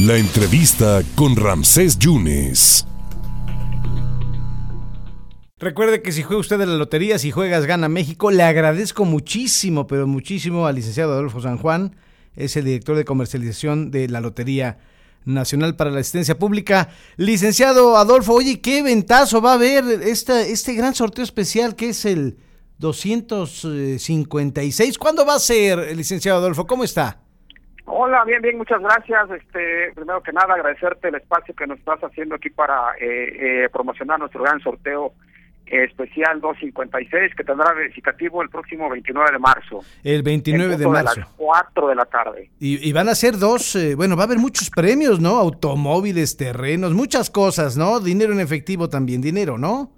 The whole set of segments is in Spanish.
La entrevista con Ramsés Yunes. Recuerde que si juega usted de la lotería, si juegas Gana México, le agradezco muchísimo, pero muchísimo al licenciado Adolfo San Juan, es el director de comercialización de la Lotería Nacional para la Asistencia Pública. Licenciado Adolfo, oye, qué ventazo va a haber este gran sorteo especial que es el 256. ¿Cuándo va a ser, licenciado Adolfo? ¿Cómo está? Hola, bien, bien, muchas gracias. Este, primero que nada, agradecerte el espacio que nos estás haciendo aquí para eh, eh, promocionar nuestro gran sorteo especial 256 que tendrá verificativo el próximo 29 de marzo. El 29 de marzo. A las 4 de la tarde. Y, van a ser dos, eh, bueno, va a haber muchos premios, ¿no? Automóviles, terrenos, muchas cosas, ¿no? Dinero en efectivo también, dinero, ¿no?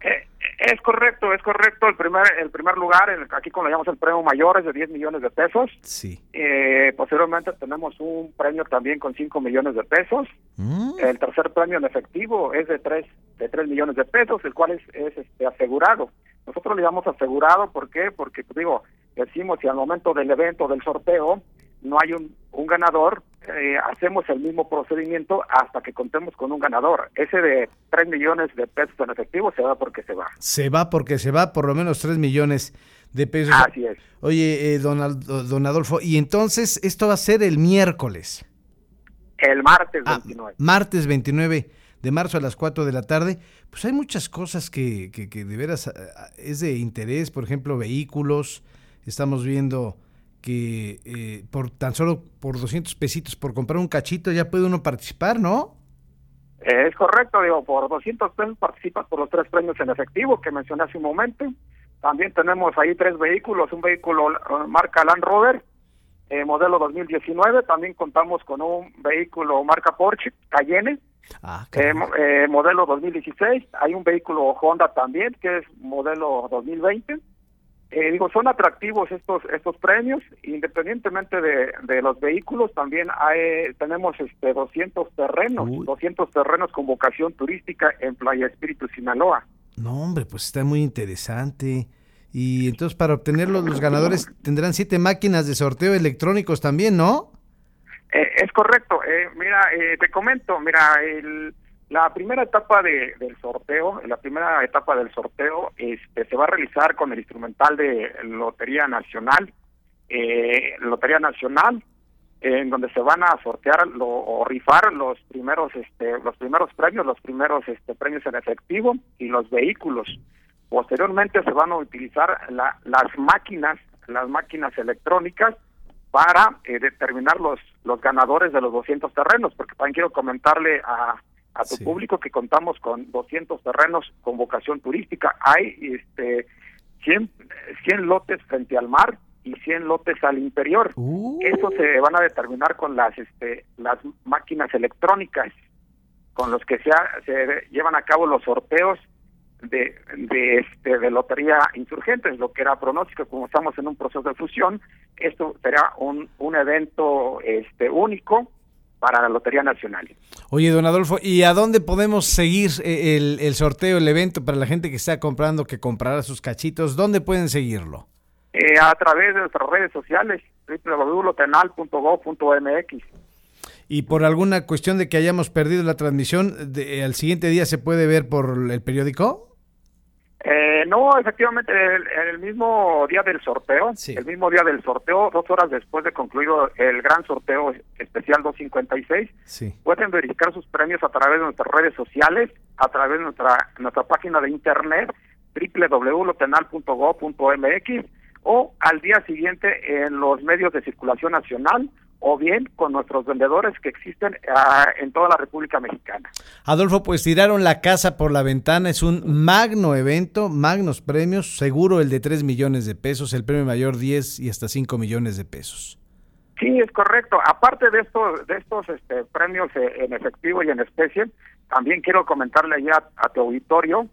Es correcto, es correcto. El primer, el primer lugar, aquí como le llamamos el premio mayor, es de 10 millones de pesos. Sí. Eh, posteriormente tenemos un premio también con 5 millones de pesos. Mm. El tercer premio en efectivo es de 3, de 3 millones de pesos, el cual es, es este, asegurado. Nosotros le llamamos asegurado, ¿por qué? Porque, digo, decimos si al momento del evento, del sorteo, no hay un, un ganador, eh, hacemos el mismo procedimiento hasta que contemos con un ganador. Ese de 3 millones de pesos en efectivo se va porque se va. Se va porque se va, por lo menos 3 millones de pesos. Así es. Oye, eh, don, don Adolfo, y entonces esto va a ser el miércoles. El martes 29. Ah, martes 29 de marzo a las 4 de la tarde. Pues hay muchas cosas que, que, que de veras ah, es de interés, por ejemplo, vehículos. Estamos viendo que eh, por tan solo por 200 pesitos por comprar un cachito ya puede uno participar, ¿no? Es correcto, digo, por 200 pesos participas por los tres premios en efectivo que mencioné hace un momento. También tenemos ahí tres vehículos, un vehículo eh, marca Land Rover, eh, modelo 2019, también contamos con un vehículo marca Porsche Cayenne, ah, modelo 2016, hay un vehículo Honda también, que es modelo 2020, eh, digo, son atractivos estos estos premios, independientemente de, de los vehículos, también hay, tenemos este 200 terrenos, 200 terrenos con vocación turística en Playa Espíritu, Sinaloa. No, hombre, pues está muy interesante. Y entonces para obtenerlos los ganadores tendrán siete máquinas de sorteo electrónicos también, ¿no? Eh, es correcto. Eh, mira, te comento, mira, el la primera etapa de, del sorteo, la primera etapa del sorteo, este, se va a realizar con el instrumental de Lotería Nacional, eh, Lotería Nacional, en donde se van a sortear lo, o rifar los primeros, este, los primeros premios, los primeros este, premios en efectivo y los vehículos. Posteriormente se van a utilizar la, las máquinas, las máquinas electrónicas para eh, determinar los, los ganadores de los 200 terrenos, porque también quiero comentarle a a tu público que contamos con 200 terrenos con vocación turística. Hay este 100, 100 lotes frente al mar y 100 lotes al interior. Uh. Eso se van a determinar con las este las máquinas electrónicas con los que se, se llevan a cabo los sorteos de, de, este, de lotería insurgentes, lo que era pronóstico, como estamos en un proceso de fusión, esto será un, un evento este único para la Lotería Nacional. Oye, don Adolfo, ¿y a dónde podemos seguir eh, el, sorteo, el evento para la gente que está comprando, que comprará sus cachitos? ¿Dónde pueden seguirlo? Eh, a través de nuestras redes sociales, www.lotenal.gov.mx. ¿Y por alguna cuestión de que hayamos perdido la transmisión, de, al siguiente día se puede ver por el periódico? Eh, no, efectivamente, en el, mismo día del sorteo, el mismo día del sorteo, dos horas después de concluido el gran sorteo especial 256, sí. pueden verificar sus premios a través de nuestras redes sociales, a través de nuestra, nuestra página de internet www.lotenal.gov.mx o al día siguiente en los medios de circulación nacional o bien con nuestros vendedores que existen ah, en toda la República Mexicana. Adolfo, pues tiraron la casa por la ventana, es un magno evento, magnos premios, seguro el de 3 millones de pesos, el premio mayor 10 y hasta 5 millones de pesos. Sí, es correcto. Aparte de estos, de estos este, premios eh, en efectivo y en especie, también quiero comentarle ya a tu auditorio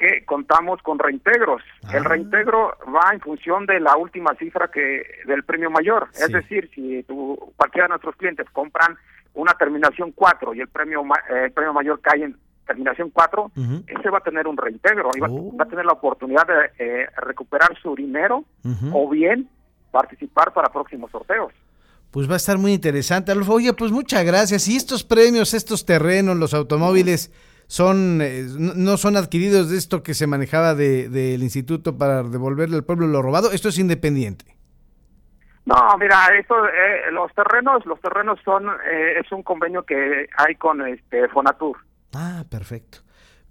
que contamos con reintegros. El ah. reintegro va en función de la última cifra que del premio mayor. Es decir, si tu, cualquiera de nuestros clientes compran una terminación 4 y el premio eh, premio mayor cae en terminación 4, ese va a tener un reintegro y va, oh. a tener la oportunidad de eh, recuperar su dinero o bien participar para próximos sorteos. Pues va a estar muy interesante, Adolfo. Oye, pues muchas gracias. Y estos premios, estos terrenos, los automóviles, son eh, no son adquiridos de esto que se manejaba del de, instituto para devolverle al pueblo lo robado. Esto es independiente. No, mira, esto, eh, los terrenos, los terrenos son, eh, es un convenio que hay con este Fonatur. Ah, perfecto.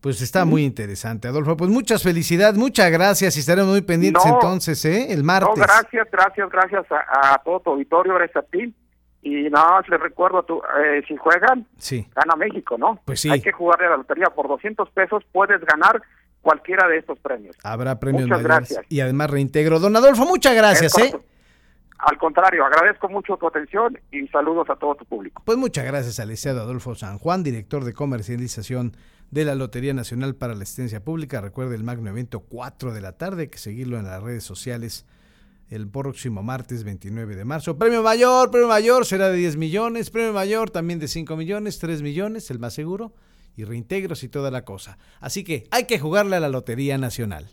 Pues está muy interesante, Adolfo. Pues muchas felicidades, muchas gracias y estaremos muy pendientes entonces, ¿eh? El martes. No, gracias, gracias, gracias a, todo tu auditorio, gracias a ti. Y nada más les recuerdo, tú, eh, si juegan, sí. gana México, ¿no? Pues sí. Hay que jugarle a la lotería por 200 pesos, puedes ganar cualquiera de estos premios. Habrá premios Muchas gracias. Y además reintegro. Don Adolfo, muchas gracias, ¿eh? Al contrario, agradezco mucho tu atención y saludos a todo tu público. Pues muchas gracias al licenciado Adolfo San Juan, director de comercialización de la Lotería Nacional para la Asistencia Pública. Recuerde el magno evento 4 de la tarde, que seguirlo en las redes sociales el próximo martes 29 de marzo. Premio mayor, premio mayor será de 10 millones, premio mayor también de 5 millones, 3 millones, el más seguro, y reintegros y toda la cosa. Así que hay que jugarle a la Lotería Nacional.